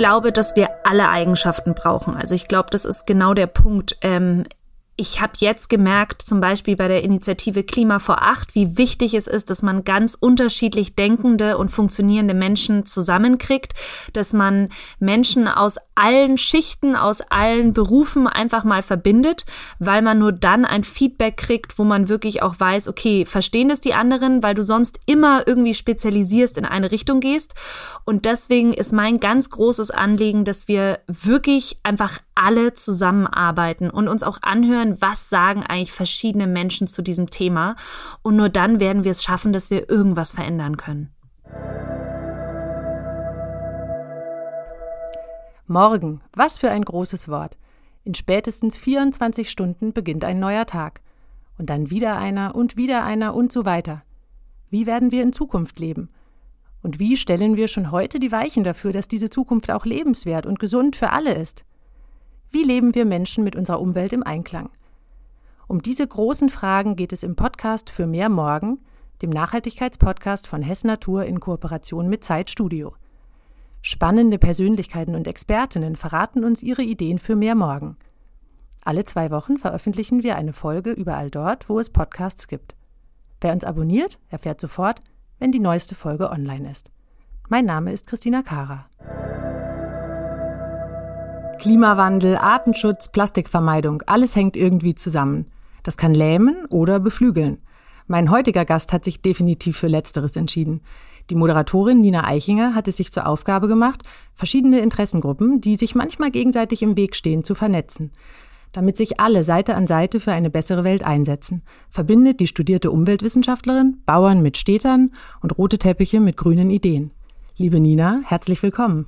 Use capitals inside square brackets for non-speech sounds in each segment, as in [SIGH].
Ich glaube, dass wir alle Eigenschaften brauchen. Also ich glaube, das ist genau der Punkt. Ähm, ich habe jetzt gemerkt, zum Beispiel bei der Initiative Klima vor Acht, wie wichtig es ist, dass man ganz unterschiedlich denkende und funktionierende Menschen zusammenkriegt, dass man Menschen aus allen Schichten, aus allen Berufen einfach mal verbindet, weil man nur dann ein Feedback kriegt, wo man wirklich auch weiß, okay, verstehen das die anderen, weil du sonst immer irgendwie spezialisierst in eine Richtung gehst. Und deswegen ist mein ganz großes Anliegen, dass wir wirklich einfach alle zusammenarbeiten und uns auch anhören, was sagen eigentlich verschiedene Menschen zu diesem Thema. Und nur dann werden wir es schaffen, dass wir irgendwas verändern können. Morgen, was für ein großes Wort. In spätestens 24 Stunden beginnt ein neuer Tag. Und dann wieder einer und wieder einer und so weiter. Wie werden wir in Zukunft leben? Und wie stellen wir schon heute die Weichen dafür, dass diese Zukunft auch lebenswert und gesund für alle ist? Wie leben wir Menschen mit unserer Umwelt im Einklang? Um diese großen Fragen geht es im Podcast für mehr Morgen, dem Nachhaltigkeitspodcast von Hess Natur in Kooperation mit Zeitstudio. Spannende Persönlichkeiten und Expertinnen verraten uns ihre Ideen für mehr Morgen. Alle zwei Wochen veröffentlichen wir eine Folge überall dort, wo es Podcasts gibt. Wer uns abonniert, erfährt sofort, wenn die neueste Folge online ist. Mein Name ist Christina Kara. Klimawandel, Artenschutz, Plastikvermeidung, alles hängt irgendwie zusammen. Das kann lähmen oder beflügeln. Mein heutiger Gast hat sich definitiv für Letzteres entschieden. Die Moderatorin Nina Eichinger hat es sich zur Aufgabe gemacht, verschiedene Interessengruppen, die sich manchmal gegenseitig im Weg stehen, zu vernetzen. Damit sich alle Seite an Seite für eine bessere Welt einsetzen, verbindet die studierte Umweltwissenschaftlerin Bauern mit Städtern und rote Teppiche mit grünen Ideen. Liebe Nina, herzlich willkommen.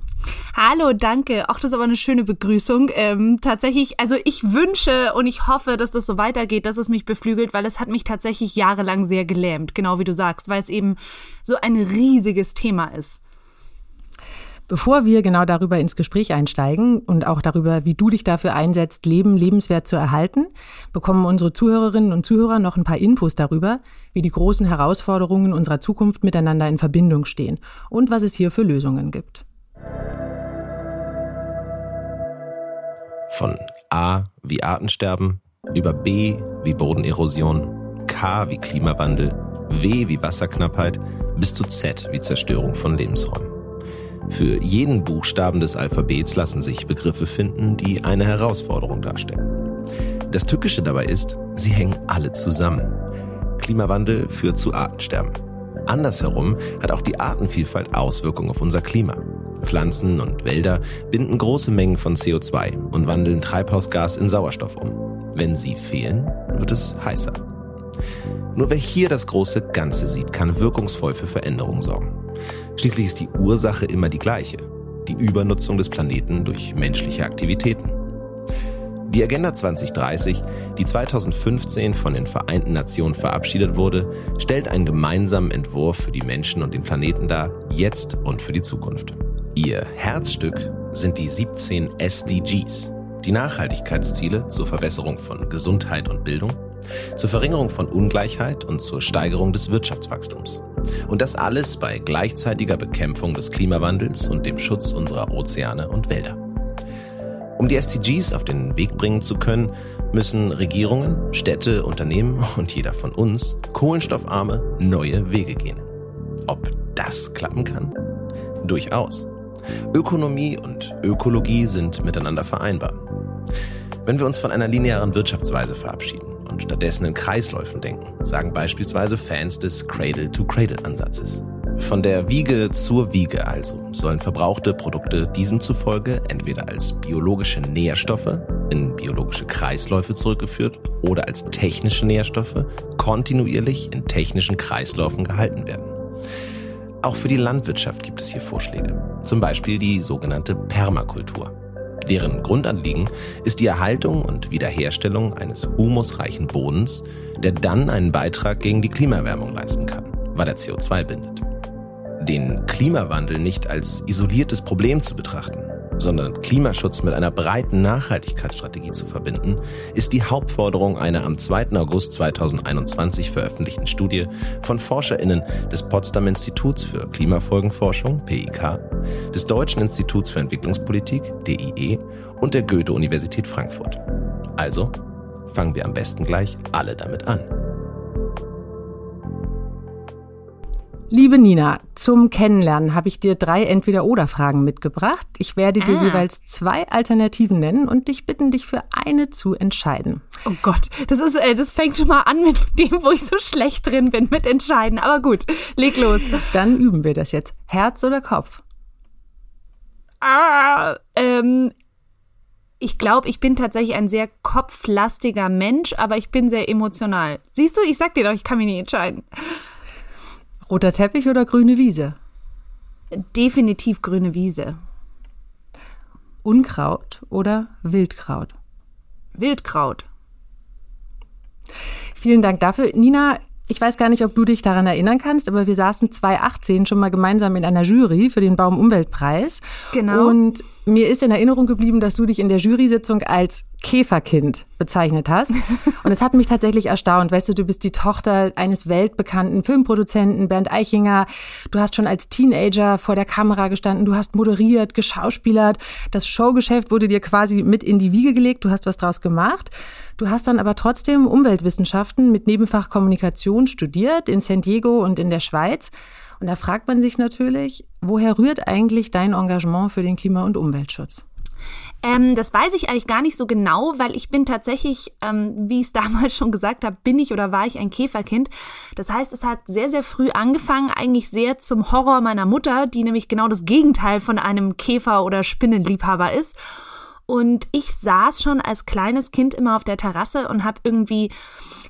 Hallo, danke. Auch das ist aber eine schöne Begrüßung. Ähm, tatsächlich, also ich wünsche und ich hoffe, dass das so weitergeht, dass es mich beflügelt, weil es hat mich tatsächlich jahrelang sehr gelähmt, genau wie du sagst, weil es eben so ein riesiges Thema ist. Bevor wir genau darüber ins Gespräch einsteigen und auch darüber, wie du dich dafür einsetzt, Leben lebenswert zu erhalten, bekommen unsere Zuhörerinnen und Zuhörer noch ein paar Infos darüber, wie die großen Herausforderungen unserer Zukunft miteinander in Verbindung stehen und was es hier für Lösungen gibt. Von A wie Artensterben, über B wie Bodenerosion, K wie Klimawandel, W wie Wasserknappheit bis zu Z wie Zerstörung von Lebensräumen. Für jeden Buchstaben des Alphabets lassen sich Begriffe finden, die eine Herausforderung darstellen. Das Tückische dabei ist, sie hängen alle zusammen. Klimawandel führt zu Artensterben. Andersherum hat auch die Artenvielfalt Auswirkungen auf unser Klima. Pflanzen und Wälder binden große Mengen von CO2 und wandeln Treibhausgas in Sauerstoff um. Wenn sie fehlen, wird es heißer. Nur wer hier das große Ganze sieht, kann wirkungsvoll für Veränderungen sorgen. Schließlich ist die Ursache immer die gleiche, die Übernutzung des Planeten durch menschliche Aktivitäten. Die Agenda 2030, die 2015 von den Vereinten Nationen verabschiedet wurde, stellt einen gemeinsamen Entwurf für die Menschen und den Planeten dar, jetzt und für die Zukunft. Ihr Herzstück sind die 17 SDGs, die Nachhaltigkeitsziele zur Verbesserung von Gesundheit und Bildung, zur Verringerung von Ungleichheit und zur Steigerung des Wirtschaftswachstums. Und das alles bei gleichzeitiger Bekämpfung des Klimawandels und dem Schutz unserer Ozeane und Wälder. Um die SDGs auf den Weg bringen zu können, müssen Regierungen, Städte, Unternehmen [LAUGHS] und jeder von uns kohlenstoffarme neue Wege gehen. Ob das klappen kann? Durchaus. Ökonomie und Ökologie sind miteinander vereinbar. Wenn wir uns von einer linearen Wirtschaftsweise verabschieden, und stattdessen in Kreisläufen denken, sagen beispielsweise Fans des Cradle-to-Cradle-Ansatzes. Von der Wiege zur Wiege also sollen verbrauchte Produkte diesem zufolge entweder als biologische Nährstoffe in biologische Kreisläufe zurückgeführt oder als technische Nährstoffe kontinuierlich in technischen Kreisläufen gehalten werden. Auch für die Landwirtschaft gibt es hier Vorschläge, zum Beispiel die sogenannte Permakultur. Deren Grundanliegen ist die Erhaltung und Wiederherstellung eines humusreichen Bodens, der dann einen Beitrag gegen die Klimaerwärmung leisten kann, weil er CO2 bindet. Den Klimawandel nicht als isoliertes Problem zu betrachten, sondern Klimaschutz mit einer breiten Nachhaltigkeitsstrategie zu verbinden, ist die Hauptforderung einer am 2. August 2021 veröffentlichten Studie von ForscherInnen des Potsdam Instituts für Klimafolgenforschung, PIK, des Deutschen Instituts für Entwicklungspolitik, DIE und der Goethe-Universität Frankfurt. Also fangen wir am besten gleich alle damit an. Liebe Nina, zum Kennenlernen habe ich dir drei Entweder-Oder-Fragen mitgebracht. Ich werde dir ah. jeweils zwei Alternativen nennen und dich bitten, dich für eine zu entscheiden. Oh Gott, das ist, äh, das fängt schon mal an mit [LAUGHS] dem, wo ich so schlecht drin bin mit entscheiden. Aber gut, leg los. Dann üben wir das jetzt. Herz oder Kopf? Ah, ähm, ich glaube, ich bin tatsächlich ein sehr kopflastiger Mensch, aber ich bin sehr emotional. Siehst du, ich sag dir doch, ich kann mich nicht entscheiden. Roter Teppich oder grüne Wiese? Definitiv grüne Wiese. Unkraut oder Wildkraut? Wildkraut. Vielen Dank dafür. Nina, ich weiß gar nicht, ob du dich daran erinnern kannst, aber wir saßen 2018 schon mal gemeinsam in einer Jury für den Baumumweltpreis. Genau. Und mir ist in Erinnerung geblieben, dass du dich in der Jury-Sitzung als Käferkind bezeichnet hast. [LAUGHS] Und es hat mich tatsächlich erstaunt. Weißt du, du bist die Tochter eines weltbekannten Filmproduzenten, Bernd Eichinger. Du hast schon als Teenager vor der Kamera gestanden. Du hast moderiert, geschauspielert. Das Showgeschäft wurde dir quasi mit in die Wiege gelegt. Du hast was draus gemacht. Du hast dann aber trotzdem Umweltwissenschaften mit Nebenfach Kommunikation studiert in San Diego und in der Schweiz. Und da fragt man sich natürlich, woher rührt eigentlich dein Engagement für den Klima- und Umweltschutz? Ähm, das weiß ich eigentlich gar nicht so genau, weil ich bin tatsächlich, ähm, wie ich es [LAUGHS] damals schon gesagt habe, bin ich oder war ich ein Käferkind. Das heißt, es hat sehr, sehr früh angefangen, eigentlich sehr zum Horror meiner Mutter, die nämlich genau das Gegenteil von einem Käfer- oder Spinnenliebhaber ist. Und ich saß schon als kleines Kind immer auf der Terrasse und habe irgendwie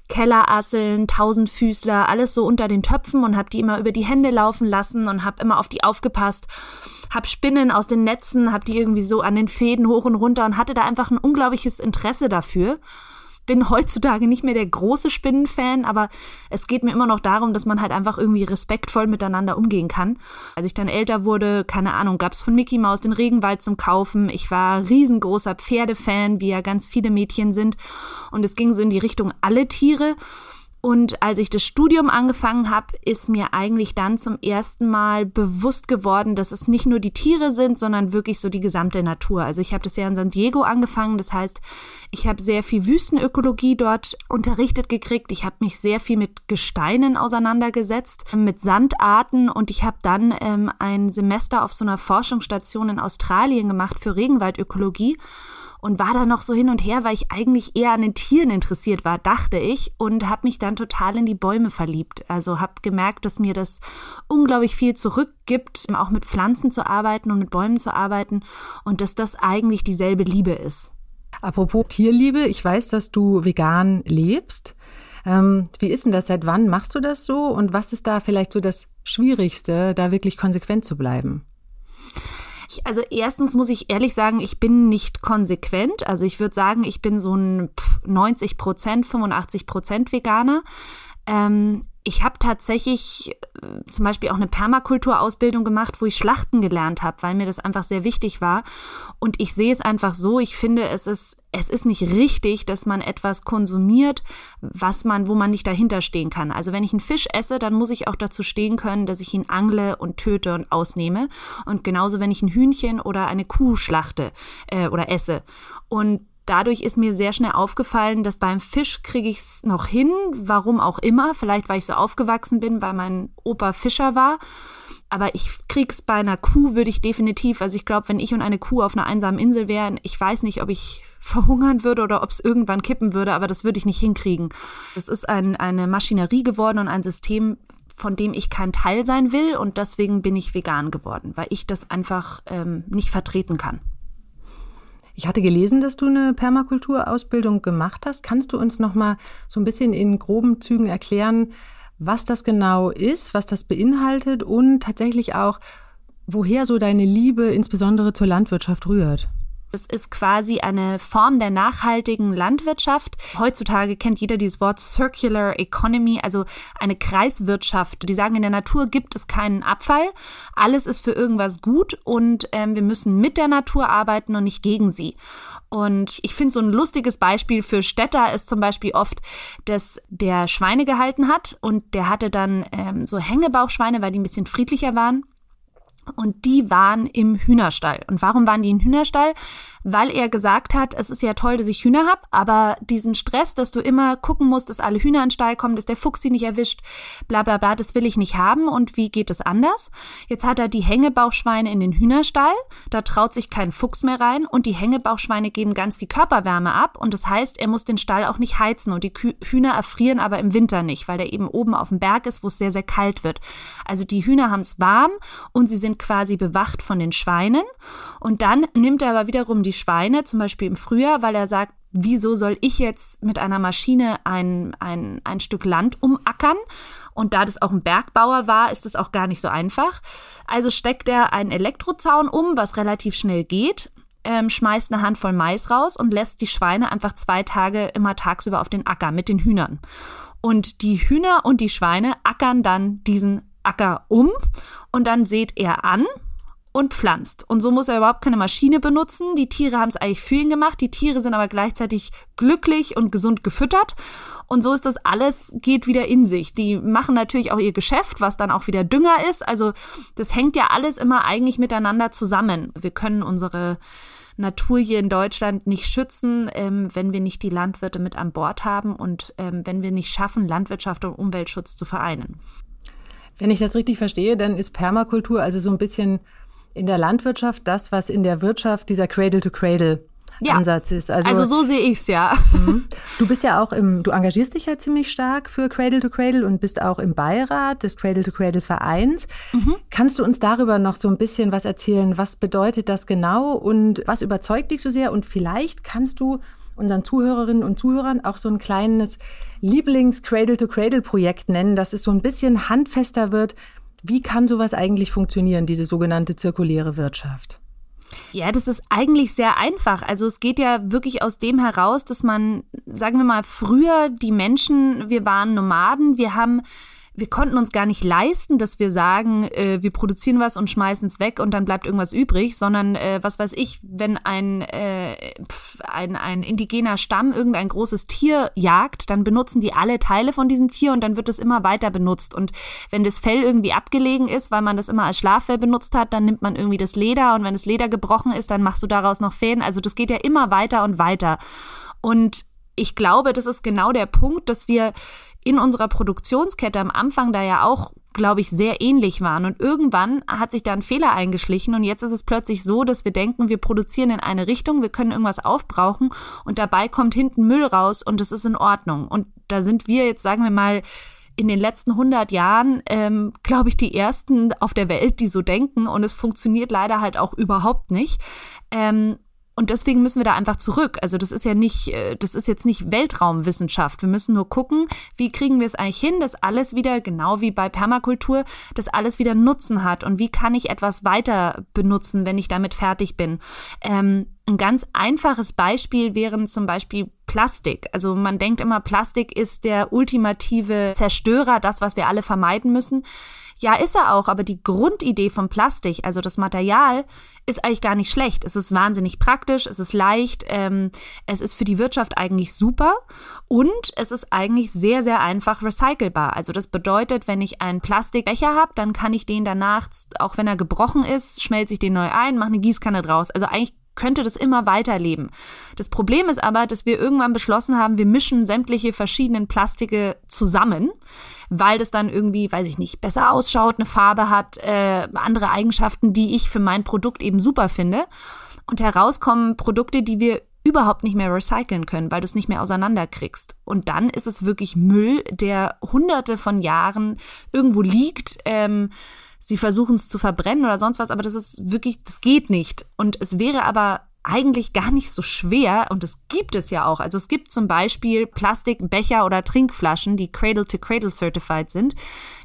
Kellerasseln, Tausendfüßler, alles so unter den Töpfen und habe die immer über die Hände laufen lassen und habe immer auf die aufgepasst. Hab Spinnen aus den Netzen, hab die irgendwie so an den Fäden hoch und runter und hatte da einfach ein unglaubliches Interesse dafür bin heutzutage nicht mehr der große Spinnenfan, aber es geht mir immer noch darum, dass man halt einfach irgendwie respektvoll miteinander umgehen kann. Als ich dann älter wurde, keine Ahnung, gab es von Mickey Mouse den Regenwald zum Kaufen. Ich war riesengroßer Pferdefan, wie ja ganz viele Mädchen sind. Und es ging so in die Richtung alle Tiere. Und als ich das Studium angefangen habe, ist mir eigentlich dann zum ersten Mal bewusst geworden, dass es nicht nur die Tiere sind, sondern wirklich so die gesamte Natur. Also ich habe das ja in San Diego angefangen, das heißt, ich habe sehr viel Wüstenökologie dort unterrichtet gekriegt. Ich habe mich sehr viel mit Gesteinen auseinandergesetzt, mit Sandarten und ich habe dann ähm, ein Semester auf so einer Forschungsstation in Australien gemacht für Regenwaldökologie und war da noch so hin und her, weil ich eigentlich eher an den Tieren interessiert war, dachte ich, und habe mich dann total in die Bäume verliebt. Also habe gemerkt, dass mir das unglaublich viel zurückgibt, auch mit Pflanzen zu arbeiten und mit Bäumen zu arbeiten und dass das eigentlich dieselbe Liebe ist. Apropos Tierliebe, ich weiß, dass du vegan lebst. Ähm, wie ist denn das? Seit wann machst du das so? Und was ist da vielleicht so das Schwierigste, da wirklich konsequent zu bleiben? Ich, also erstens muss ich ehrlich sagen, ich bin nicht konsequent. Also ich würde sagen, ich bin so ein 90 Prozent, 85 Prozent Veganer. Ähm, ich habe tatsächlich äh, zum Beispiel auch eine Permakulturausbildung gemacht, wo ich Schlachten gelernt habe, weil mir das einfach sehr wichtig war. Und ich sehe es einfach so, ich finde, es ist, es ist nicht richtig, dass man etwas konsumiert, was man, wo man nicht dahinter stehen kann. Also wenn ich einen Fisch esse, dann muss ich auch dazu stehen können, dass ich ihn angle und töte und ausnehme. Und genauso, wenn ich ein Hühnchen oder eine Kuh schlachte äh, oder esse. Und dadurch ist mir sehr schnell aufgefallen, dass beim Fisch kriege ich es noch hin, warum auch immer. Vielleicht, weil ich so aufgewachsen bin, weil mein Opa Fischer war. Aber ich krieg's bei einer Kuh, würde ich definitiv. Also ich glaube, wenn ich und eine Kuh auf einer einsamen Insel wären, ich weiß nicht, ob ich verhungern würde oder ob es irgendwann kippen würde, aber das würde ich nicht hinkriegen. Es ist ein, eine Maschinerie geworden und ein System, von dem ich kein Teil sein will und deswegen bin ich vegan geworden, weil ich das einfach ähm, nicht vertreten kann. Ich hatte gelesen, dass du eine Permakulturausbildung gemacht hast. Kannst du uns noch mal so ein bisschen in groben Zügen erklären, was das genau ist, was das beinhaltet und tatsächlich auch, woher so deine Liebe insbesondere zur Landwirtschaft rührt? Das ist quasi eine Form der nachhaltigen Landwirtschaft. Heutzutage kennt jeder dieses Wort Circular Economy, also eine Kreiswirtschaft. Die sagen, in der Natur gibt es keinen Abfall. Alles ist für irgendwas gut und ähm, wir müssen mit der Natur arbeiten und nicht gegen sie. Und ich finde so ein lustiges Beispiel für Städter ist zum Beispiel oft, dass der Schweine gehalten hat und der hatte dann ähm, so Hängebauchschweine, weil die ein bisschen friedlicher waren. Und die waren im Hühnerstall. Und warum waren die im Hühnerstall? Weil er gesagt hat, es ist ja toll, dass ich Hühner habe, aber diesen Stress, dass du immer gucken musst, dass alle Hühner in den Stall kommen, dass der Fuchs sie nicht erwischt, bla bla bla, das will ich nicht haben. Und wie geht es anders? Jetzt hat er die Hängebauchschweine in den Hühnerstall, da traut sich kein Fuchs mehr rein. Und die Hängebauchschweine geben ganz viel Körperwärme ab. Und das heißt, er muss den Stall auch nicht heizen. Und die Hühner erfrieren aber im Winter nicht, weil der eben oben auf dem Berg ist, wo es sehr, sehr kalt wird. Also die Hühner haben es warm und sie sind quasi bewacht von den Schweinen. Und dann nimmt er aber wiederum die die Schweine, zum Beispiel im Frühjahr, weil er sagt, wieso soll ich jetzt mit einer Maschine ein, ein, ein Stück Land umackern? Und da das auch ein Bergbauer war, ist das auch gar nicht so einfach. Also steckt er einen Elektrozaun um, was relativ schnell geht, ähm, schmeißt eine Handvoll Mais raus und lässt die Schweine einfach zwei Tage immer tagsüber auf den Acker mit den Hühnern. Und die Hühner und die Schweine ackern dann diesen Acker um und dann seht er an und pflanzt. Und so muss er überhaupt keine Maschine benutzen. Die Tiere haben es eigentlich für ihn gemacht. Die Tiere sind aber gleichzeitig glücklich und gesund gefüttert. Und so ist das alles, geht wieder in sich. Die machen natürlich auch ihr Geschäft, was dann auch wieder Dünger ist. Also das hängt ja alles immer eigentlich miteinander zusammen. Wir können unsere Natur hier in Deutschland nicht schützen, ähm, wenn wir nicht die Landwirte mit an Bord haben und ähm, wenn wir nicht schaffen, Landwirtschaft und Umweltschutz zu vereinen. Wenn ich das richtig verstehe, dann ist Permakultur also so ein bisschen in der Landwirtschaft das, was in der Wirtschaft dieser Cradle-to-Cradle ja. Ansatz ist. Also, also so sehe ich es ja. Mhm. Du bist ja auch im, du engagierst dich ja ziemlich stark für Cradle to Cradle und bist auch im Beirat des Cradle to Cradle Vereins. Mhm. Kannst du uns darüber noch so ein bisschen was erzählen? Was bedeutet das genau und was überzeugt dich so sehr? Und vielleicht kannst du unseren Zuhörerinnen und Zuhörern auch so ein kleines Lieblings-Cradle-to-Cradle-Projekt nennen, dass es so ein bisschen handfester wird, wie kann sowas eigentlich funktionieren, diese sogenannte zirkuläre Wirtschaft? Ja, das ist eigentlich sehr einfach. Also es geht ja wirklich aus dem heraus, dass man, sagen wir mal, früher die Menschen, wir waren Nomaden, wir haben wir konnten uns gar nicht leisten, dass wir sagen, äh, wir produzieren was und schmeißen es weg und dann bleibt irgendwas übrig, sondern äh, was weiß ich, wenn ein, äh, ein, ein indigener Stamm irgendein großes Tier jagt, dann benutzen die alle Teile von diesem Tier und dann wird es immer weiter benutzt. Und wenn das Fell irgendwie abgelegen ist, weil man das immer als Schlaffell benutzt hat, dann nimmt man irgendwie das Leder und wenn das Leder gebrochen ist, dann machst du daraus noch Fäden. Also das geht ja immer weiter und weiter. Und ich glaube, das ist genau der Punkt, dass wir in unserer Produktionskette am Anfang da ja auch, glaube ich, sehr ähnlich waren. Und irgendwann hat sich da ein Fehler eingeschlichen und jetzt ist es plötzlich so, dass wir denken, wir produzieren in eine Richtung, wir können irgendwas aufbrauchen und dabei kommt hinten Müll raus und es ist in Ordnung. Und da sind wir jetzt, sagen wir mal, in den letzten 100 Jahren, ähm, glaube ich, die ersten auf der Welt, die so denken. Und es funktioniert leider halt auch überhaupt nicht. Ähm, und deswegen müssen wir da einfach zurück. Also das ist ja nicht, äh, das ist jetzt nicht Weltraumwissenschaft. Wir müssen nur gucken, wie kriegen wir es eigentlich hin, dass alles wieder, genau wie bei Permakultur, dass alles wieder Nutzen hat und wie kann ich etwas weiter benutzen, wenn ich damit fertig bin. Ähm, ein ganz einfaches Beispiel wären zum Beispiel Plastik. Also man denkt immer, Plastik ist der ultimative Zerstörer, das, was wir alle vermeiden müssen. Ja, ist er auch, aber die Grundidee von Plastik, also das Material, ist eigentlich gar nicht schlecht. Es ist wahnsinnig praktisch, es ist leicht, ähm, es ist für die Wirtschaft eigentlich super und es ist eigentlich sehr, sehr einfach recycelbar. Also das bedeutet, wenn ich einen Plastikbecher habe, dann kann ich den danach, auch wenn er gebrochen ist, schmelze ich den neu ein, mache eine Gießkanne draus. Also eigentlich könnte das immer weiterleben. Das Problem ist aber, dass wir irgendwann beschlossen haben, wir mischen sämtliche verschiedenen Plastike zusammen weil das dann irgendwie, weiß ich nicht, besser ausschaut, eine Farbe hat, äh, andere Eigenschaften, die ich für mein Produkt eben super finde. Und herauskommen Produkte, die wir überhaupt nicht mehr recyceln können, weil du es nicht mehr auseinanderkriegst. Und dann ist es wirklich Müll, der hunderte von Jahren irgendwo liegt. Ähm, sie versuchen es zu verbrennen oder sonst was, aber das ist wirklich, das geht nicht. Und es wäre aber eigentlich gar nicht so schwer und es gibt es ja auch. Also es gibt zum Beispiel Plastikbecher oder Trinkflaschen, die Cradle-to-Cradle certified sind,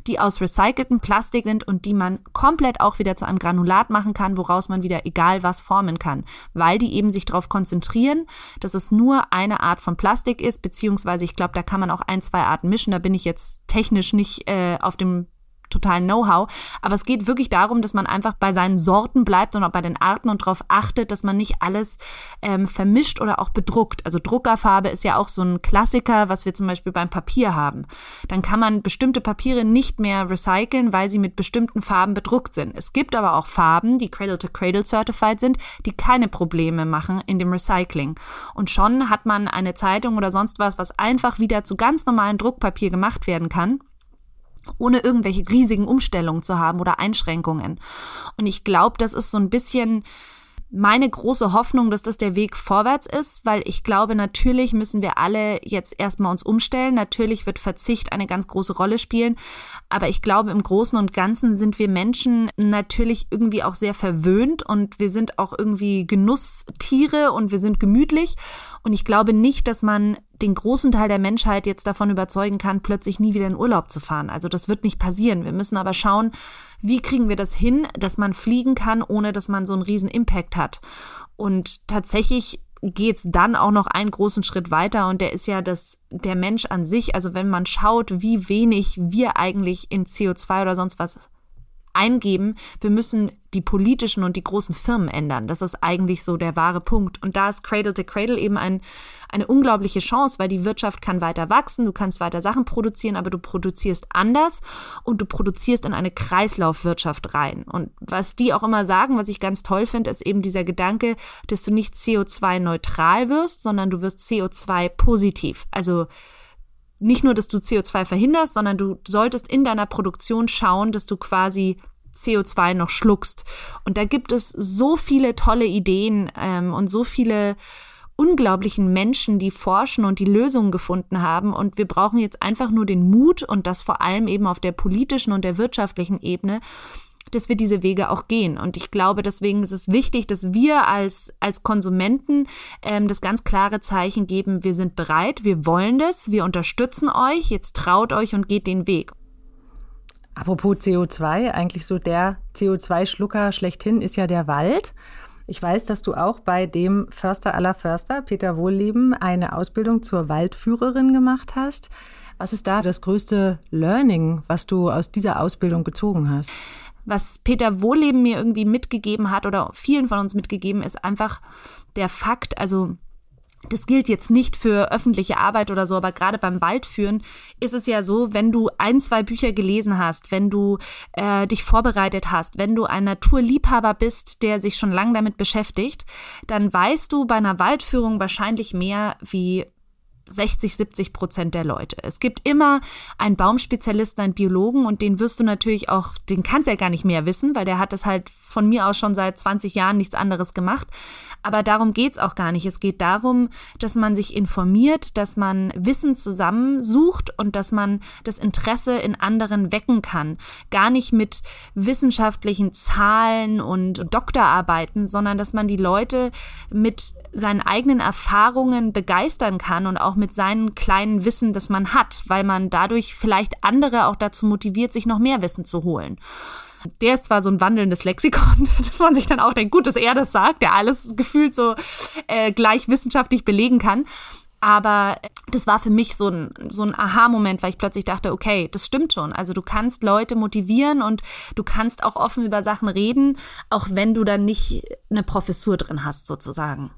die aus recyceltem Plastik sind und die man komplett auch wieder zu einem Granulat machen kann, woraus man wieder egal was formen kann, weil die eben sich darauf konzentrieren, dass es nur eine Art von Plastik ist, beziehungsweise ich glaube, da kann man auch ein, zwei Arten mischen. Da bin ich jetzt technisch nicht äh, auf dem totalen Know-how. Aber es geht wirklich darum, dass man einfach bei seinen Sorten bleibt und auch bei den Arten und darauf achtet, dass man nicht alles ähm, vermischt oder auch bedruckt. Also Druckerfarbe ist ja auch so ein Klassiker, was wir zum Beispiel beim Papier haben. Dann kann man bestimmte Papiere nicht mehr recyceln, weil sie mit bestimmten Farben bedruckt sind. Es gibt aber auch Farben, die Cradle-to-Cradle certified sind, die keine Probleme machen in dem Recycling. Und schon hat man eine Zeitung oder sonst was, was einfach wieder zu ganz normalen Druckpapier gemacht werden kann ohne irgendwelche riesigen Umstellungen zu haben oder Einschränkungen. Und ich glaube, das ist so ein bisschen meine große Hoffnung, dass das der Weg vorwärts ist, weil ich glaube, natürlich müssen wir alle jetzt erstmal uns umstellen. Natürlich wird Verzicht eine ganz große Rolle spielen. Aber ich glaube, im Großen und Ganzen sind wir Menschen natürlich irgendwie auch sehr verwöhnt und wir sind auch irgendwie Genusstiere und wir sind gemütlich. Und ich glaube nicht, dass man den großen Teil der Menschheit jetzt davon überzeugen kann, plötzlich nie wieder in Urlaub zu fahren. Also das wird nicht passieren. Wir müssen aber schauen, wie kriegen wir das hin, dass man fliegen kann, ohne dass man so einen riesen Impact hat. Und tatsächlich geht's dann auch noch einen großen Schritt weiter und der ist ja dass der Mensch an sich, also wenn man schaut, wie wenig wir eigentlich in CO2 oder sonst was eingeben, wir müssen die politischen und die großen Firmen ändern. Das ist eigentlich so der wahre Punkt. Und da ist Cradle to Cradle eben ein, eine unglaubliche Chance, weil die Wirtschaft kann weiter wachsen, du kannst weiter Sachen produzieren, aber du produzierst anders und du produzierst in eine Kreislaufwirtschaft rein. Und was die auch immer sagen, was ich ganz toll finde, ist eben dieser Gedanke, dass du nicht CO2-neutral wirst, sondern du wirst CO2-positiv. Also nicht nur, dass du CO2 verhinderst, sondern du solltest in deiner Produktion schauen, dass du quasi CO2 noch schluckst. Und da gibt es so viele tolle Ideen ähm, und so viele unglaublichen Menschen, die forschen und die Lösungen gefunden haben. Und wir brauchen jetzt einfach nur den Mut und das vor allem eben auf der politischen und der wirtschaftlichen Ebene, dass wir diese Wege auch gehen. Und ich glaube, deswegen ist es wichtig, dass wir als, als Konsumenten ähm, das ganz klare Zeichen geben, wir sind bereit, wir wollen das, wir unterstützen euch, jetzt traut euch und geht den Weg. Apropos CO2, eigentlich so der CO2-Schlucker schlechthin ist ja der Wald. Ich weiß, dass du auch bei dem Förster aller Förster, Peter Wohlleben, eine Ausbildung zur Waldführerin gemacht hast. Was ist da das größte Learning, was du aus dieser Ausbildung gezogen hast? Was Peter Wohleben mir irgendwie mitgegeben hat oder vielen von uns mitgegeben, ist einfach der Fakt, also das gilt jetzt nicht für öffentliche Arbeit oder so, aber gerade beim Waldführen ist es ja so, wenn du ein, zwei Bücher gelesen hast, wenn du äh, dich vorbereitet hast, wenn du ein Naturliebhaber bist, der sich schon lange damit beschäftigt, dann weißt du bei einer Waldführung wahrscheinlich mehr wie 60, 70 Prozent der Leute. Es gibt immer einen Baumspezialisten, einen Biologen und den wirst du natürlich auch, den kannst du ja gar nicht mehr wissen, weil der hat das halt von mir aus schon seit 20 Jahren nichts anderes gemacht. Aber darum geht's auch gar nicht. Es geht darum, dass man sich informiert, dass man Wissen zusammensucht und dass man das Interesse in anderen wecken kann. Gar nicht mit wissenschaftlichen Zahlen und Doktorarbeiten, sondern dass man die Leute mit seinen eigenen Erfahrungen begeistern kann und auch mit seinem kleinen Wissen, das man hat, weil man dadurch vielleicht andere auch dazu motiviert, sich noch mehr Wissen zu holen. Der ist zwar so ein wandelndes Lexikon, [LAUGHS] dass man sich dann auch denkt, gut, dass er das sagt, der alles gefühlt so äh, gleich wissenschaftlich belegen kann. Aber das war für mich so ein, so ein Aha-Moment, weil ich plötzlich dachte, okay, das stimmt schon. Also du kannst Leute motivieren und du kannst auch offen über Sachen reden, auch wenn du dann nicht eine Professur drin hast, sozusagen.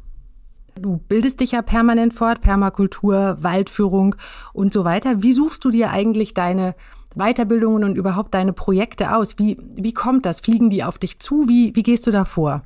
Du bildest dich ja permanent fort, Permakultur, Waldführung und so weiter. Wie suchst du dir eigentlich deine Weiterbildungen und überhaupt deine Projekte aus? Wie, wie kommt das? Fliegen die auf dich zu? Wie, wie gehst du da vor?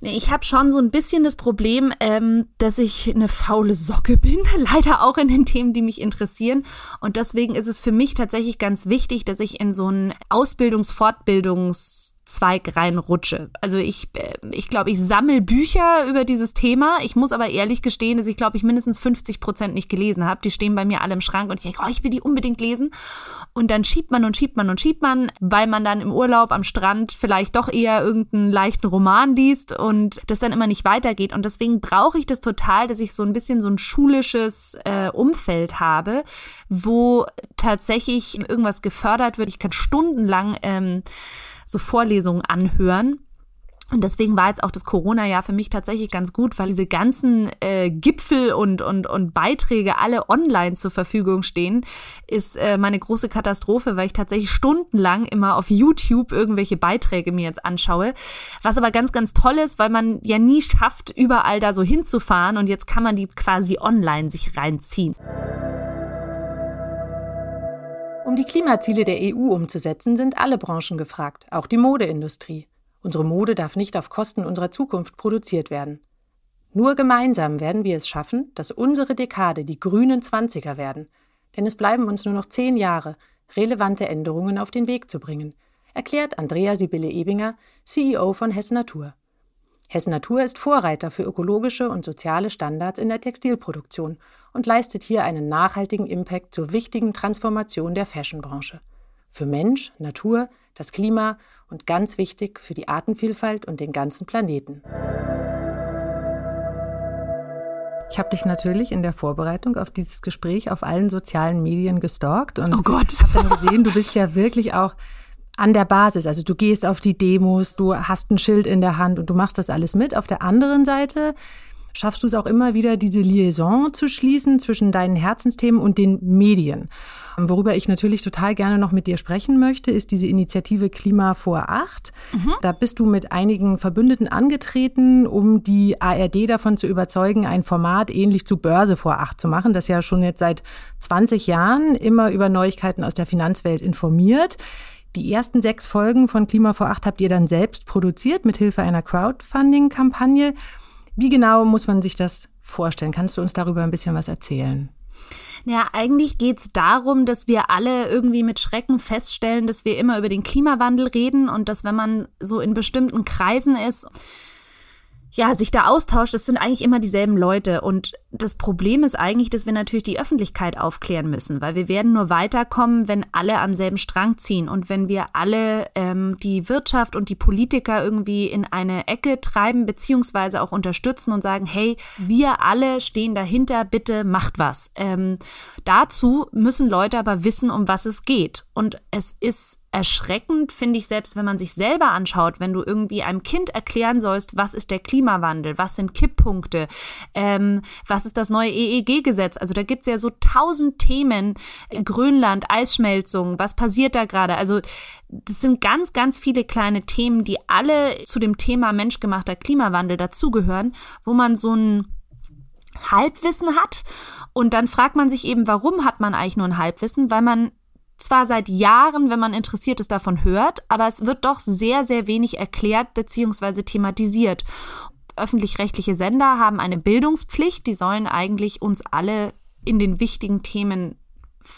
Ich habe schon so ein bisschen das Problem, ähm, dass ich eine faule Socke [LAUGHS] bin, leider auch in den Themen, die mich interessieren. Und deswegen ist es für mich tatsächlich ganz wichtig, dass ich in so ein Ausbildungs-, Fortbildungs- Zweig reinrutsche. Also ich, äh, ich glaube, ich sammle Bücher über dieses Thema. Ich muss aber ehrlich gestehen, dass ich glaube, ich mindestens 50 Prozent nicht gelesen habe. Die stehen bei mir alle im Schrank und ich denke, oh, ich will die unbedingt lesen. Und dann schiebt man und schiebt man und schiebt man, weil man dann im Urlaub am Strand vielleicht doch eher irgendeinen leichten Roman liest und das dann immer nicht weitergeht. Und deswegen brauche ich das total, dass ich so ein bisschen so ein schulisches äh, Umfeld habe, wo tatsächlich irgendwas gefördert wird. Ich kann stundenlang ähm, so Vorlesungen anhören. Und deswegen war jetzt auch das Corona-Jahr für mich tatsächlich ganz gut, weil diese ganzen äh, Gipfel und, und, und Beiträge alle online zur Verfügung stehen, ist äh, meine große Katastrophe, weil ich tatsächlich stundenlang immer auf YouTube irgendwelche Beiträge mir jetzt anschaue. Was aber ganz, ganz toll ist, weil man ja nie schafft, überall da so hinzufahren und jetzt kann man die quasi online sich reinziehen. Um die Klimaziele der EU umzusetzen, sind alle Branchen gefragt, auch die Modeindustrie. Unsere Mode darf nicht auf Kosten unserer Zukunft produziert werden. Nur gemeinsam werden wir es schaffen, dass unsere Dekade die grünen Zwanziger werden. Denn es bleiben uns nur noch zehn Jahre, relevante Änderungen auf den Weg zu bringen, erklärt Andrea Sibylle Ebinger, CEO von Hessen Natur. Hessen Natur ist Vorreiter für ökologische und soziale Standards in der Textilproduktion und leistet hier einen nachhaltigen Impact zur wichtigen Transformation der Fashionbranche. Für Mensch, Natur, das Klima und ganz wichtig für die Artenvielfalt und den ganzen Planeten. Ich habe dich natürlich in der Vorbereitung auf dieses Gespräch auf allen sozialen Medien gestalkt und oh Gott. habe dann gesehen, du bist ja wirklich auch an der Basis. Also du gehst auf die Demos, du hast ein Schild in der Hand und du machst das alles mit. Auf der anderen Seite schaffst du es auch immer wieder, diese Liaison zu schließen zwischen deinen Herzensthemen und den Medien. Worüber ich natürlich total gerne noch mit dir sprechen möchte, ist diese Initiative Klima vor acht. Mhm. Da bist du mit einigen Verbündeten angetreten, um die ARD davon zu überzeugen, ein Format ähnlich zu Börse vor acht zu machen, das ja schon jetzt seit 20 Jahren immer über Neuigkeiten aus der Finanzwelt informiert. Die ersten sechs Folgen von Klima vor acht habt ihr dann selbst produziert mit Hilfe einer Crowdfunding-Kampagne. Wie genau muss man sich das vorstellen? Kannst du uns darüber ein bisschen was erzählen? Ja, eigentlich geht's darum, dass wir alle irgendwie mit Schrecken feststellen, dass wir immer über den Klimawandel reden und dass wenn man so in bestimmten Kreisen ist, ja, sich da austauscht, das sind eigentlich immer dieselben Leute. Und das Problem ist eigentlich, dass wir natürlich die Öffentlichkeit aufklären müssen, weil wir werden nur weiterkommen, wenn alle am selben Strang ziehen und wenn wir alle ähm, die Wirtschaft und die Politiker irgendwie in eine Ecke treiben, beziehungsweise auch unterstützen und sagen, hey, wir alle stehen dahinter, bitte macht was. Ähm, dazu müssen Leute aber wissen, um was es geht. Und es ist erschreckend, finde ich, selbst wenn man sich selber anschaut, wenn du irgendwie einem Kind erklären sollst, was ist der Klimawandel, was sind Kipppunkte, ähm, was ist das neue EEG-Gesetz. Also da gibt es ja so tausend Themen, Grönland, Eisschmelzung, was passiert da gerade? Also das sind ganz, ganz viele kleine Themen, die alle zu dem Thema menschgemachter Klimawandel dazugehören, wo man so ein Halbwissen hat. Und dann fragt man sich eben, warum hat man eigentlich nur ein Halbwissen? Weil man zwar seit Jahren, wenn man interessiert ist, davon hört, aber es wird doch sehr, sehr wenig erklärt bzw. thematisiert. Öffentlich-rechtliche Sender haben eine Bildungspflicht, die sollen eigentlich uns alle in den wichtigen Themen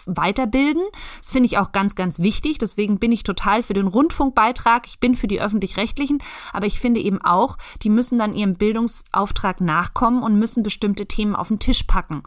weiterbilden. Das finde ich auch ganz, ganz wichtig. Deswegen bin ich total für den Rundfunkbeitrag. Ich bin für die öffentlich-rechtlichen. Aber ich finde eben auch, die müssen dann ihrem Bildungsauftrag nachkommen und müssen bestimmte Themen auf den Tisch packen.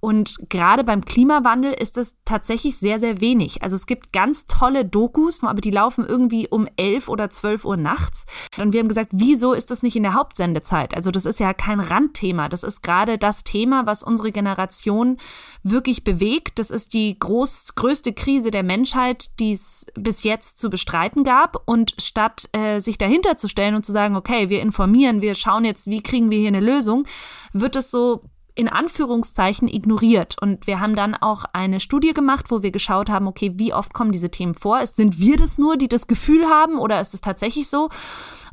Und gerade beim Klimawandel ist das tatsächlich sehr, sehr wenig. Also es gibt ganz tolle Dokus, aber die laufen irgendwie um 11 oder 12 Uhr nachts. Und wir haben gesagt, wieso ist das nicht in der Hauptsendezeit? Also das ist ja kein Randthema. Das ist gerade das Thema, was unsere Generation wirklich bewegt. Das ist die groß, größte Krise der Menschheit, die es bis jetzt zu bestreiten gab. Und statt äh, sich dahinter zu stellen und zu sagen, okay, wir informieren, wir schauen jetzt, wie kriegen wir hier eine Lösung, wird es so in Anführungszeichen ignoriert. Und wir haben dann auch eine Studie gemacht, wo wir geschaut haben, okay, wie oft kommen diese Themen vor? Sind wir das nur, die das Gefühl haben oder ist es tatsächlich so?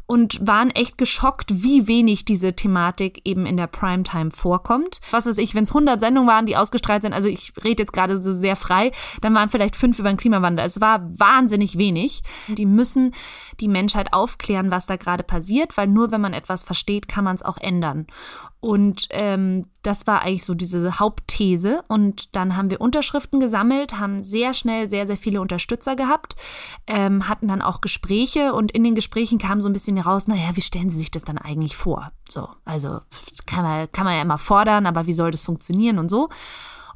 Und waren echt geschockt, wie wenig diese Thematik eben in der Primetime vorkommt. Was weiß ich, wenn es 100 Sendungen waren, die ausgestrahlt sind, also ich rede jetzt gerade so sehr frei, dann waren vielleicht fünf über den Klimawandel. Es war wahnsinnig wenig. Die müssen die Menschheit aufklären, was da gerade passiert, weil nur wenn man etwas versteht, kann man es auch ändern. Und ähm, das war eigentlich so diese Hauptthese. Und dann haben wir Unterschriften gesammelt, haben sehr schnell sehr, sehr viele Unterstützer gehabt, ähm, hatten dann auch Gespräche und in den Gesprächen kam so ein bisschen raus, naja, wie stellen Sie sich das dann eigentlich vor? So, also kann man, kann man ja immer fordern, aber wie soll das funktionieren und so.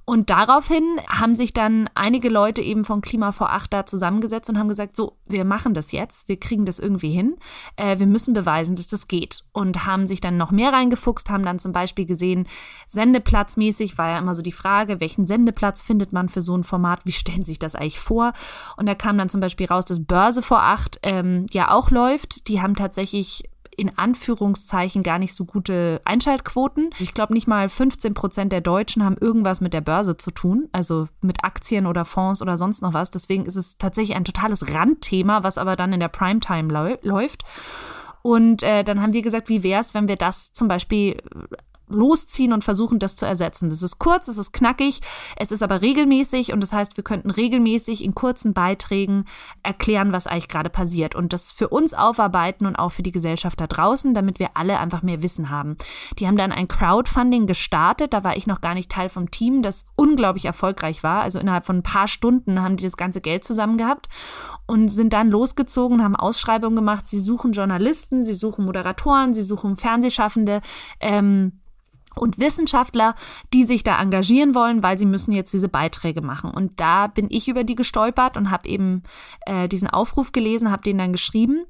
Und daraufhin haben sich dann einige Leute eben von Klima vor Acht da zusammengesetzt und haben gesagt, so, wir machen das jetzt, wir kriegen das irgendwie hin, äh, wir müssen beweisen, dass das geht. Und haben sich dann noch mehr reingefuchst, haben dann zum Beispiel gesehen, sendeplatzmäßig war ja immer so die Frage, welchen Sendeplatz findet man für so ein Format, wie stellen sich das eigentlich vor? Und da kam dann zum Beispiel raus, dass Börse vor Acht ähm, ja auch läuft. Die haben tatsächlich in Anführungszeichen gar nicht so gute Einschaltquoten. Ich glaube, nicht mal 15 Prozent der Deutschen haben irgendwas mit der Börse zu tun, also mit Aktien oder Fonds oder sonst noch was. Deswegen ist es tatsächlich ein totales Randthema, was aber dann in der Primetime läuft. Und äh, dann haben wir gesagt, wie wäre es, wenn wir das zum Beispiel losziehen und versuchen, das zu ersetzen. Das ist kurz, es ist knackig, es ist aber regelmäßig und das heißt, wir könnten regelmäßig in kurzen Beiträgen erklären, was eigentlich gerade passiert und das für uns aufarbeiten und auch für die Gesellschaft da draußen, damit wir alle einfach mehr Wissen haben. Die haben dann ein Crowdfunding gestartet, da war ich noch gar nicht Teil vom Team, das unglaublich erfolgreich war. Also innerhalb von ein paar Stunden haben die das ganze Geld zusammen gehabt und sind dann losgezogen, haben Ausschreibungen gemacht. Sie suchen Journalisten, sie suchen Moderatoren, sie suchen Fernsehschaffende. Ähm, und Wissenschaftler, die sich da engagieren wollen, weil sie müssen jetzt diese Beiträge machen. Und da bin ich über die gestolpert und habe eben äh, diesen Aufruf gelesen, habe den dann geschrieben.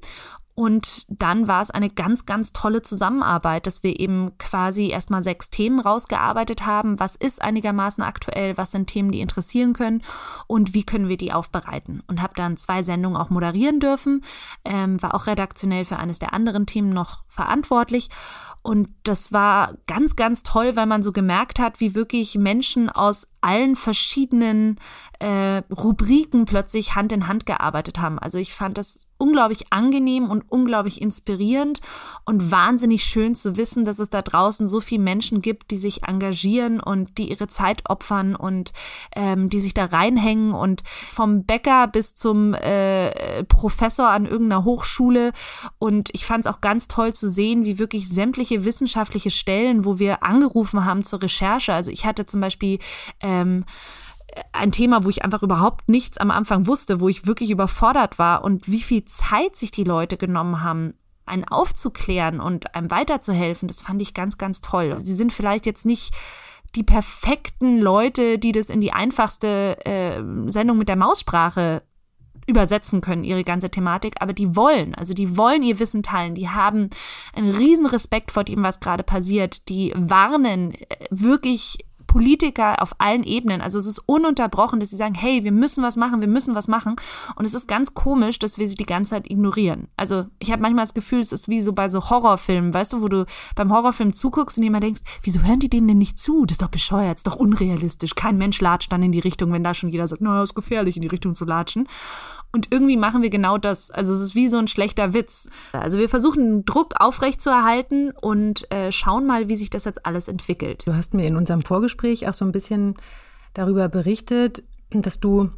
Und dann war es eine ganz, ganz tolle Zusammenarbeit, dass wir eben quasi erstmal sechs Themen rausgearbeitet haben. Was ist einigermaßen aktuell? Was sind Themen, die interessieren können? Und wie können wir die aufbereiten? Und habe dann zwei Sendungen auch moderieren dürfen, ähm, war auch redaktionell für eines der anderen Themen noch verantwortlich. Und das war ganz, ganz toll, weil man so gemerkt hat, wie wirklich Menschen aus allen verschiedenen äh, Rubriken plötzlich Hand in Hand gearbeitet haben. Also ich fand das unglaublich angenehm und unglaublich inspirierend und wahnsinnig schön zu wissen, dass es da draußen so viele Menschen gibt, die sich engagieren und die ihre Zeit opfern und ähm, die sich da reinhängen und vom Bäcker bis zum äh, Professor an irgendeiner Hochschule. Und ich fand es auch ganz toll zu sehen, wie wirklich sämtliche wissenschaftliche Stellen, wo wir angerufen haben zur Recherche. Also ich hatte zum Beispiel ähm, ein Thema, wo ich einfach überhaupt nichts am Anfang wusste, wo ich wirklich überfordert war und wie viel Zeit sich die Leute genommen haben, einen aufzuklären und einem weiterzuhelfen, das fand ich ganz, ganz toll. Sie sind vielleicht jetzt nicht die perfekten Leute, die das in die einfachste äh, Sendung mit der Maussprache übersetzen können, ihre ganze Thematik, aber die wollen, also die wollen ihr Wissen teilen, die haben einen riesen Respekt vor dem, was gerade passiert, die warnen äh, wirklich Politiker auf allen Ebenen. Also es ist ununterbrochen, dass sie sagen, hey, wir müssen was machen, wir müssen was machen. Und es ist ganz komisch, dass wir sie die ganze Zeit ignorieren. Also ich habe manchmal das Gefühl, es ist wie so bei so Horrorfilmen, weißt du, wo du beim Horrorfilm zuguckst und immer denkst, wieso hören die denen denn nicht zu? Das ist doch bescheuert, das ist doch unrealistisch. Kein Mensch latscht dann in die Richtung, wenn da schon jeder sagt, naja, ist gefährlich, in die Richtung zu latschen. Und irgendwie machen wir genau das. Also es ist wie so ein schlechter Witz. Also wir versuchen Druck aufrechtzuerhalten und äh, schauen mal, wie sich das jetzt alles entwickelt. Du hast mir in unserem Vorgespräch auch so ein bisschen darüber berichtet, dass du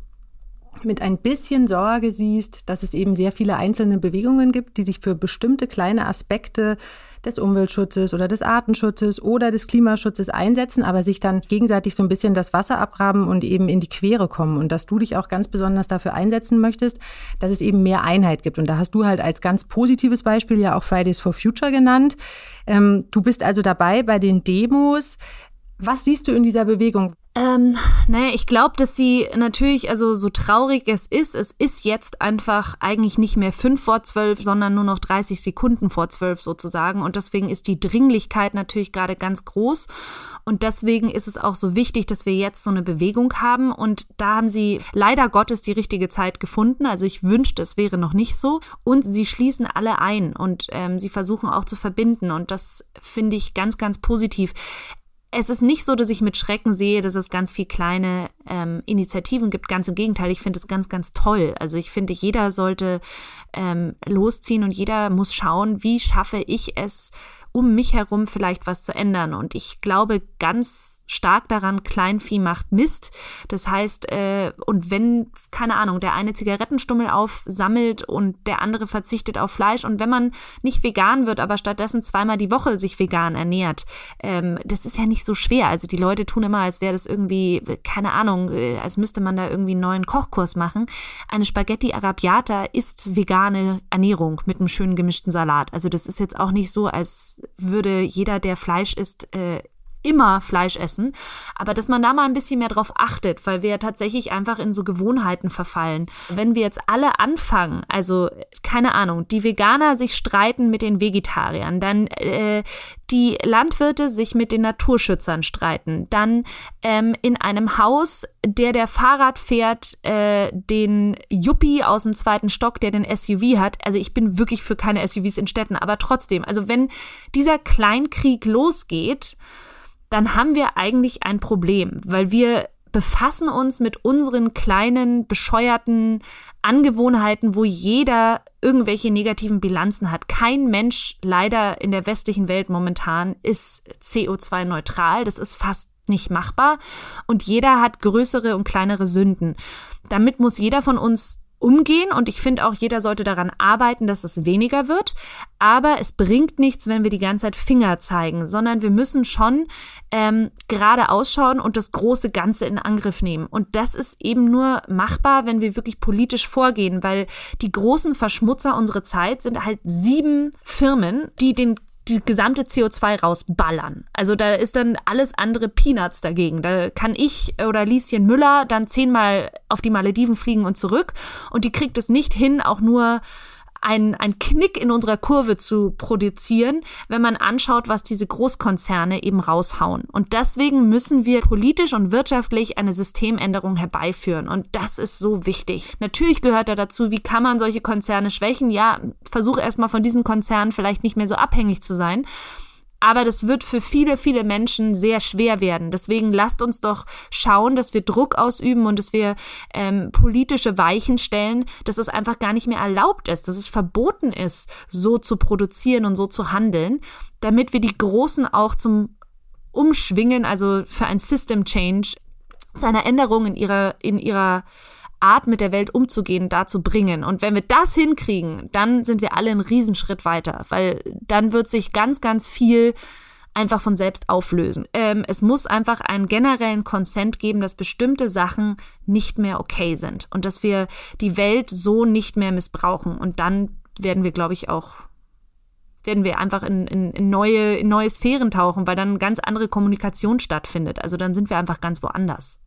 mit ein bisschen Sorge siehst, dass es eben sehr viele einzelne Bewegungen gibt, die sich für bestimmte kleine Aspekte des Umweltschutzes oder des Artenschutzes oder des Klimaschutzes einsetzen, aber sich dann gegenseitig so ein bisschen das Wasser abgraben und eben in die Quere kommen. Und dass du dich auch ganz besonders dafür einsetzen möchtest, dass es eben mehr Einheit gibt. Und da hast du halt als ganz positives Beispiel ja auch Fridays for Future genannt. Ähm, du bist also dabei bei den Demos. Was siehst du in dieser Bewegung? Ähm, naja, ich glaube, dass sie natürlich, also so traurig es ist, es ist jetzt einfach eigentlich nicht mehr fünf vor zwölf, sondern nur noch 30 Sekunden vor zwölf sozusagen. Und deswegen ist die Dringlichkeit natürlich gerade ganz groß. Und deswegen ist es auch so wichtig, dass wir jetzt so eine Bewegung haben. Und da haben sie leider Gottes die richtige Zeit gefunden. Also ich wünschte, es wäre noch nicht so. Und sie schließen alle ein und ähm, sie versuchen auch zu verbinden. Und das finde ich ganz, ganz positiv es ist nicht so, dass ich mit Schrecken sehe, dass es ganz viel kleine ähm, Initiativen gibt. Ganz im Gegenteil, ich finde es ganz, ganz toll. Also ich finde, jeder sollte ähm, losziehen und jeder muss schauen, wie schaffe ich es, um mich herum vielleicht was zu ändern. Und ich glaube ganz stark daran, Kleinvieh macht Mist. Das heißt, äh, und wenn, keine Ahnung, der eine Zigarettenstummel aufsammelt und der andere verzichtet auf Fleisch und wenn man nicht vegan wird, aber stattdessen zweimal die Woche sich vegan ernährt, ähm, das ist ja nicht so schwer. Also die Leute tun immer, als wäre das irgendwie, keine Ahnung, äh, als müsste man da irgendwie einen neuen Kochkurs machen. Eine Spaghetti Arabiata ist vegane Ernährung mit einem schönen gemischten Salat. Also das ist jetzt auch nicht so, als würde jeder, der Fleisch isst, äh, immer Fleisch essen, aber dass man da mal ein bisschen mehr drauf achtet, weil wir tatsächlich einfach in so Gewohnheiten verfallen. Wenn wir jetzt alle anfangen, also keine Ahnung, die Veganer sich streiten mit den Vegetariern, dann äh, die Landwirte sich mit den Naturschützern streiten, dann ähm, in einem Haus, der der Fahrrad fährt, äh, den Yuppie aus dem zweiten Stock, der den SUV hat. Also ich bin wirklich für keine SUVs in Städten, aber trotzdem, also wenn dieser Kleinkrieg losgeht, dann haben wir eigentlich ein Problem, weil wir befassen uns mit unseren kleinen, bescheuerten Angewohnheiten, wo jeder irgendwelche negativen Bilanzen hat. Kein Mensch leider in der westlichen Welt momentan ist CO2-neutral. Das ist fast nicht machbar. Und jeder hat größere und kleinere Sünden. Damit muss jeder von uns umgehen und ich finde auch, jeder sollte daran arbeiten, dass es weniger wird. Aber es bringt nichts, wenn wir die ganze Zeit Finger zeigen, sondern wir müssen schon ähm, gerade ausschauen und das große Ganze in Angriff nehmen. Und das ist eben nur machbar, wenn wir wirklich politisch vorgehen, weil die großen Verschmutzer unserer Zeit sind halt sieben Firmen, die den die gesamte CO2 rausballern. Also da ist dann alles andere Peanuts dagegen. Da kann ich oder Lieschen Müller dann zehnmal auf die Malediven fliegen und zurück und die kriegt es nicht hin, auch nur ein, ein Knick in unserer Kurve zu produzieren, wenn man anschaut, was diese Großkonzerne eben raushauen. Und deswegen müssen wir politisch und wirtschaftlich eine Systemänderung herbeiführen. Und das ist so wichtig. Natürlich gehört da dazu, wie kann man solche Konzerne schwächen? Ja, versuch erstmal von diesen Konzernen vielleicht nicht mehr so abhängig zu sein. Aber das wird für viele, viele Menschen sehr schwer werden. Deswegen lasst uns doch schauen, dass wir Druck ausüben und dass wir ähm, politische Weichen stellen, dass es einfach gar nicht mehr erlaubt ist, dass es verboten ist, so zu produzieren und so zu handeln, damit wir die Großen auch zum Umschwingen, also für ein System Change, zu einer Änderung in ihrer, in ihrer Art mit der Welt umzugehen dazu bringen. Und wenn wir das hinkriegen, dann sind wir alle einen Riesenschritt weiter, weil dann wird sich ganz, ganz viel einfach von selbst auflösen. Ähm, es muss einfach einen generellen Konsent geben, dass bestimmte Sachen nicht mehr okay sind und dass wir die Welt so nicht mehr missbrauchen. Und dann werden wir, glaube ich, auch werden wir einfach in, in, in, neue, in neue Sphären tauchen, weil dann ganz andere Kommunikation stattfindet. Also dann sind wir einfach ganz woanders.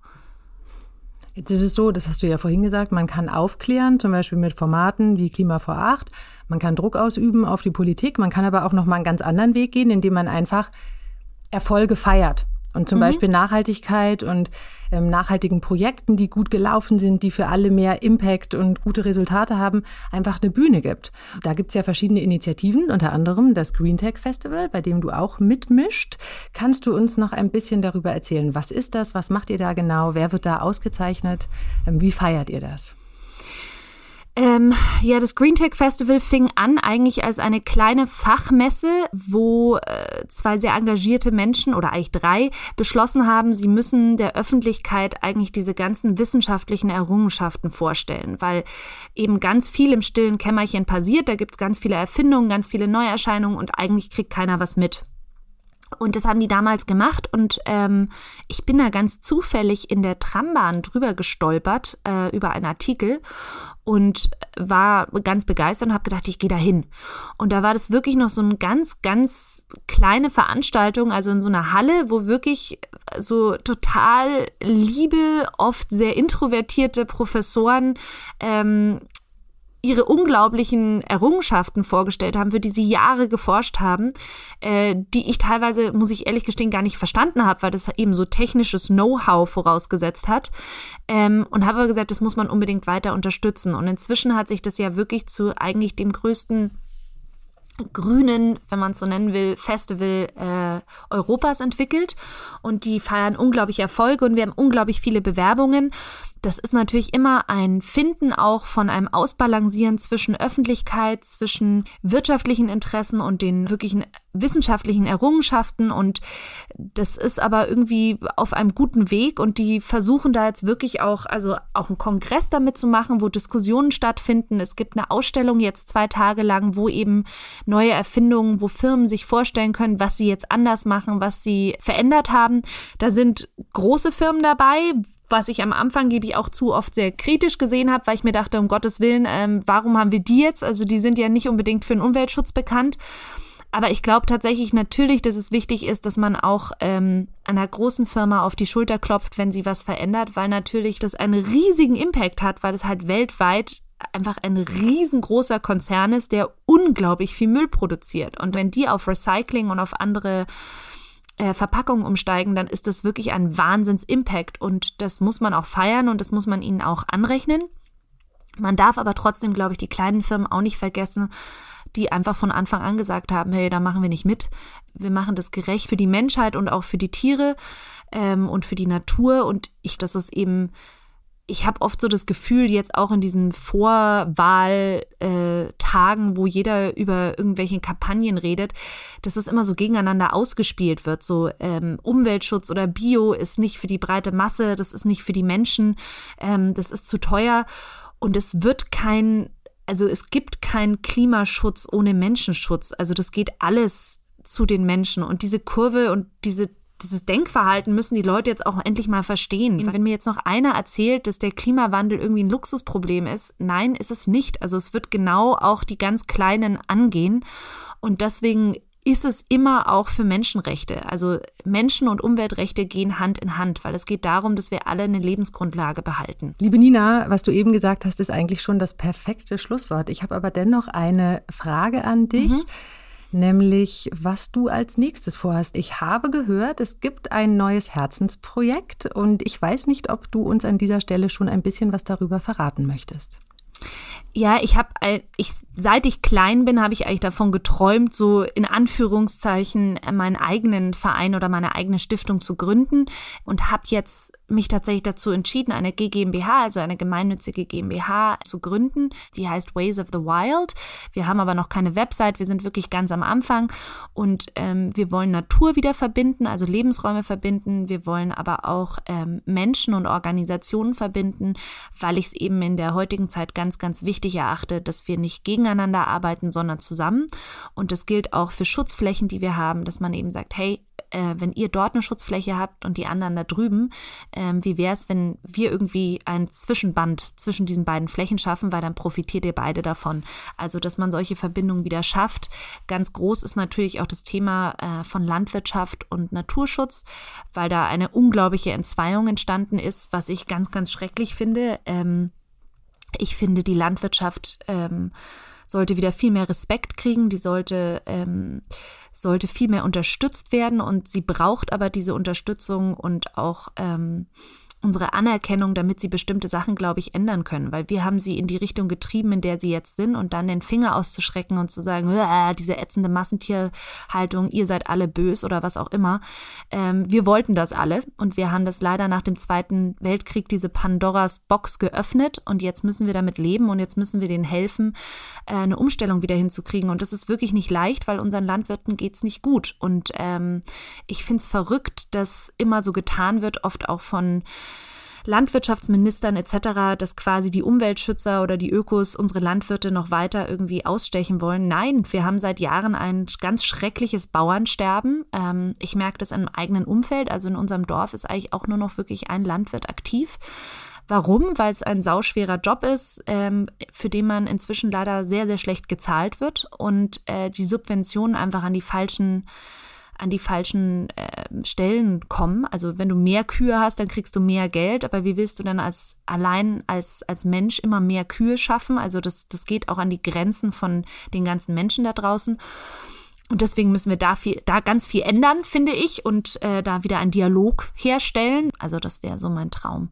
Jetzt ist es so, das hast du ja vorhin gesagt, man kann aufklären, zum Beispiel mit Formaten wie Klima vor acht. Man kann Druck ausüben auf die Politik. Man kann aber auch noch mal einen ganz anderen Weg gehen, indem man einfach Erfolge feiert. Und zum mhm. Beispiel Nachhaltigkeit und ähm, nachhaltigen Projekten, die gut gelaufen sind, die für alle mehr Impact und gute Resultate haben, einfach eine Bühne gibt. Da gibt's ja verschiedene Initiativen, unter anderem das Green Tech Festival, bei dem du auch mitmischt. Kannst du uns noch ein bisschen darüber erzählen? Was ist das? Was macht ihr da genau? Wer wird da ausgezeichnet? Ähm, wie feiert ihr das? Ähm, ja, das Green Tech Festival fing an eigentlich als eine kleine Fachmesse, wo äh, zwei sehr engagierte Menschen oder eigentlich drei beschlossen haben, sie müssen der Öffentlichkeit eigentlich diese ganzen wissenschaftlichen Errungenschaften vorstellen, weil eben ganz viel im stillen Kämmerchen passiert. Da gibt's ganz viele Erfindungen, ganz viele Neuerscheinungen und eigentlich kriegt keiner was mit. Und das haben die damals gemacht und ähm, ich bin da ganz zufällig in der Trambahn drüber gestolpert äh, über einen Artikel und war ganz begeistert und habe gedacht, ich gehe da hin. Und da war das wirklich noch so eine ganz, ganz kleine Veranstaltung, also in so einer Halle, wo wirklich so total liebe, oft sehr introvertierte Professoren ähm, ihre unglaublichen Errungenschaften vorgestellt haben, für die sie Jahre geforscht haben, äh, die ich teilweise, muss ich ehrlich gestehen, gar nicht verstanden habe, weil das eben so technisches Know-how vorausgesetzt hat. Ähm, und habe gesagt, das muss man unbedingt weiter unterstützen. Und inzwischen hat sich das ja wirklich zu eigentlich dem größten grünen, wenn man es so nennen will, Festival äh, Europas entwickelt. Und die feiern unglaublich Erfolge und wir haben unglaublich viele Bewerbungen das ist natürlich immer ein Finden auch von einem Ausbalancieren zwischen Öffentlichkeit, zwischen wirtschaftlichen Interessen und den wirklichen wissenschaftlichen Errungenschaften. Und das ist aber irgendwie auf einem guten Weg. Und die versuchen da jetzt wirklich auch, also auch einen Kongress damit zu machen, wo Diskussionen stattfinden. Es gibt eine Ausstellung jetzt zwei Tage lang, wo eben neue Erfindungen, wo Firmen sich vorstellen können, was sie jetzt anders machen, was sie verändert haben. Da sind große Firmen dabei, was ich am Anfang, gebe ich auch zu, oft sehr kritisch gesehen habe, weil ich mir dachte, um Gottes Willen, ähm, warum haben wir die jetzt? Also die sind ja nicht unbedingt für den Umweltschutz bekannt. Aber ich glaube tatsächlich natürlich, dass es wichtig ist, dass man auch ähm, einer großen Firma auf die Schulter klopft, wenn sie was verändert, weil natürlich das einen riesigen Impact hat, weil es halt weltweit einfach ein riesengroßer Konzern ist, der unglaublich viel Müll produziert. Und wenn die auf Recycling und auf andere äh, Verpackungen umsteigen, dann ist das wirklich ein Wahnsinns-Impact und das muss man auch feiern und das muss man ihnen auch anrechnen. Man darf aber trotzdem, glaube ich, die kleinen Firmen auch nicht vergessen, die einfach von Anfang an gesagt haben, hey, da machen wir nicht mit. Wir machen das gerecht für die Menschheit und auch für die Tiere ähm, und für die Natur. Und ich, das ist eben ich habe oft so das Gefühl, jetzt auch in diesen Vorwahltagen, äh, wo jeder über irgendwelche Kampagnen redet, dass es immer so gegeneinander ausgespielt wird. So ähm, Umweltschutz oder Bio ist nicht für die breite Masse, das ist nicht für die Menschen, ähm, das ist zu teuer. Und es wird kein, also es gibt keinen Klimaschutz ohne Menschenschutz. Also das geht alles zu den Menschen. Und diese Kurve und diese dieses Denkverhalten müssen die Leute jetzt auch endlich mal verstehen. Mhm. Wenn mir jetzt noch einer erzählt, dass der Klimawandel irgendwie ein Luxusproblem ist, nein, ist es nicht. Also es wird genau auch die ganz Kleinen angehen. Und deswegen ist es immer auch für Menschenrechte. Also Menschen- und Umweltrechte gehen Hand in Hand, weil es geht darum, dass wir alle eine Lebensgrundlage behalten. Liebe Nina, was du eben gesagt hast, ist eigentlich schon das perfekte Schlusswort. Ich habe aber dennoch eine Frage an dich. Mhm nämlich was du als nächstes vorhast. Ich habe gehört, es gibt ein neues Herzensprojekt und ich weiß nicht, ob du uns an dieser Stelle schon ein bisschen was darüber verraten möchtest. Ja, ich habe, ich, seit ich klein bin, habe ich eigentlich davon geträumt, so in Anführungszeichen meinen eigenen Verein oder meine eigene Stiftung zu gründen und habe jetzt mich tatsächlich dazu entschieden, eine GmbH, also eine gemeinnützige GmbH zu gründen. Die heißt Ways of the Wild. Wir haben aber noch keine Website, wir sind wirklich ganz am Anfang und ähm, wir wollen Natur wieder verbinden, also Lebensräume verbinden. Wir wollen aber auch ähm, Menschen und Organisationen verbinden, weil ich es eben in der heutigen Zeit ganz, ganz wichtig erachte, dass wir nicht gegeneinander arbeiten, sondern zusammen. Und das gilt auch für Schutzflächen, die wir haben, dass man eben sagt, hey, äh, wenn ihr dort eine Schutzfläche habt und die anderen da drüben, ähm, wie wäre es, wenn wir irgendwie ein Zwischenband zwischen diesen beiden Flächen schaffen, weil dann profitiert ihr beide davon. Also, dass man solche Verbindungen wieder schafft. Ganz groß ist natürlich auch das Thema äh, von Landwirtschaft und Naturschutz, weil da eine unglaubliche Entzweiung entstanden ist, was ich ganz, ganz schrecklich finde. Ähm, ich finde, die Landwirtschaft ähm, sollte wieder viel mehr Respekt kriegen, die sollte ähm, sollte viel mehr unterstützt werden. Und sie braucht aber diese Unterstützung und auch ähm, unsere Anerkennung, damit sie bestimmte Sachen, glaube ich, ändern können. Weil wir haben sie in die Richtung getrieben, in der sie jetzt sind und dann den Finger auszuschrecken und zu sagen, diese ätzende Massentierhaltung, ihr seid alle bös oder was auch immer. Ähm, wir wollten das alle und wir haben das leider nach dem Zweiten Weltkrieg diese Pandoras Box geöffnet und jetzt müssen wir damit leben und jetzt müssen wir denen helfen, äh, eine Umstellung wieder hinzukriegen. Und das ist wirklich nicht leicht, weil unseren Landwirten geht es nicht gut. Und ähm, ich finde es verrückt, dass immer so getan wird, oft auch von Landwirtschaftsministern etc., dass quasi die Umweltschützer oder die Ökos unsere Landwirte noch weiter irgendwie ausstechen wollen. Nein, wir haben seit Jahren ein ganz schreckliches Bauernsterben. Ähm, ich merke das im eigenen Umfeld. Also in unserem Dorf ist eigentlich auch nur noch wirklich ein Landwirt aktiv. Warum? Weil es ein sauschwerer Job ist, ähm, für den man inzwischen leider sehr, sehr schlecht gezahlt wird und äh, die Subventionen einfach an die falschen an die falschen äh, Stellen kommen. Also wenn du mehr Kühe hast, dann kriegst du mehr Geld, aber wie willst du denn als allein als, als Mensch immer mehr Kühe schaffen? Also das, das geht auch an die Grenzen von den ganzen Menschen da draußen. Und deswegen müssen wir da, viel, da ganz viel ändern, finde ich, und äh, da wieder einen Dialog herstellen. Also das wäre so mein Traum.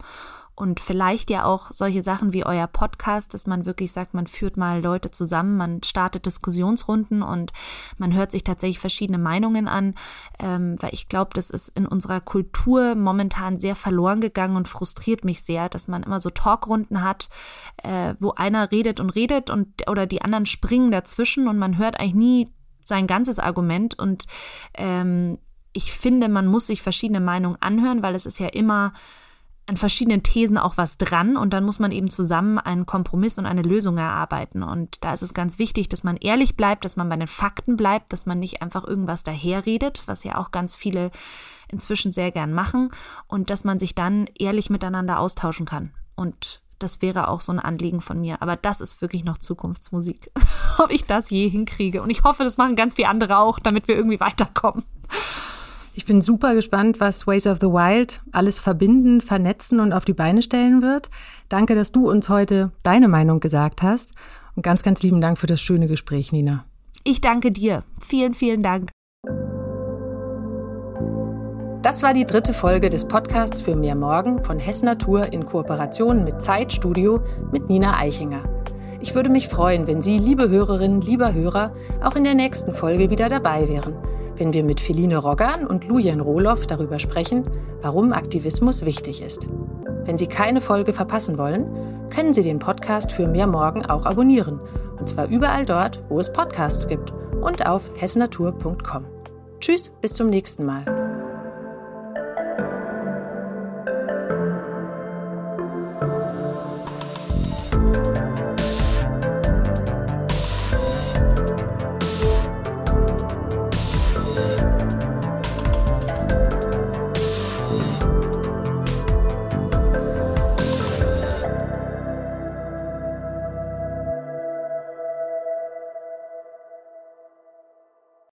Und vielleicht ja auch solche Sachen wie euer Podcast, dass man wirklich sagt, man führt mal Leute zusammen, man startet Diskussionsrunden und man hört sich tatsächlich verschiedene Meinungen an, ähm, weil ich glaube, das ist in unserer Kultur momentan sehr verloren gegangen und frustriert mich sehr, dass man immer so Talkrunden hat, äh, wo einer redet und redet und oder die anderen springen dazwischen und man hört eigentlich nie sein ganzes Argument. Und ähm, ich finde, man muss sich verschiedene Meinungen anhören, weil es ist ja immer an verschiedenen Thesen auch was dran und dann muss man eben zusammen einen Kompromiss und eine Lösung erarbeiten. Und da ist es ganz wichtig, dass man ehrlich bleibt, dass man bei den Fakten bleibt, dass man nicht einfach irgendwas daherredet, was ja auch ganz viele inzwischen sehr gern machen und dass man sich dann ehrlich miteinander austauschen kann. Und das wäre auch so ein Anliegen von mir. Aber das ist wirklich noch Zukunftsmusik. [LAUGHS] Ob ich das je hinkriege. Und ich hoffe, das machen ganz viele andere auch, damit wir irgendwie weiterkommen. Ich bin super gespannt, was Ways of the Wild alles verbinden, vernetzen und auf die Beine stellen wird. Danke, dass du uns heute deine Meinung gesagt hast. Und ganz, ganz lieben Dank für das schöne Gespräch, Nina. Ich danke dir. Vielen, vielen Dank. Das war die dritte Folge des Podcasts für mehr Morgen von Hess Natur in Kooperation mit Zeitstudio mit Nina Eichinger. Ich würde mich freuen, wenn Sie, liebe Hörerinnen, lieber Hörer, auch in der nächsten Folge wieder dabei wären wenn wir mit Feline Roggan und Lujan Rohloff darüber sprechen, warum Aktivismus wichtig ist. Wenn Sie keine Folge verpassen wollen, können Sie den Podcast für mehr Morgen auch abonnieren. Und zwar überall dort, wo es Podcasts gibt und auf hessnatur.com. Tschüss, bis zum nächsten Mal.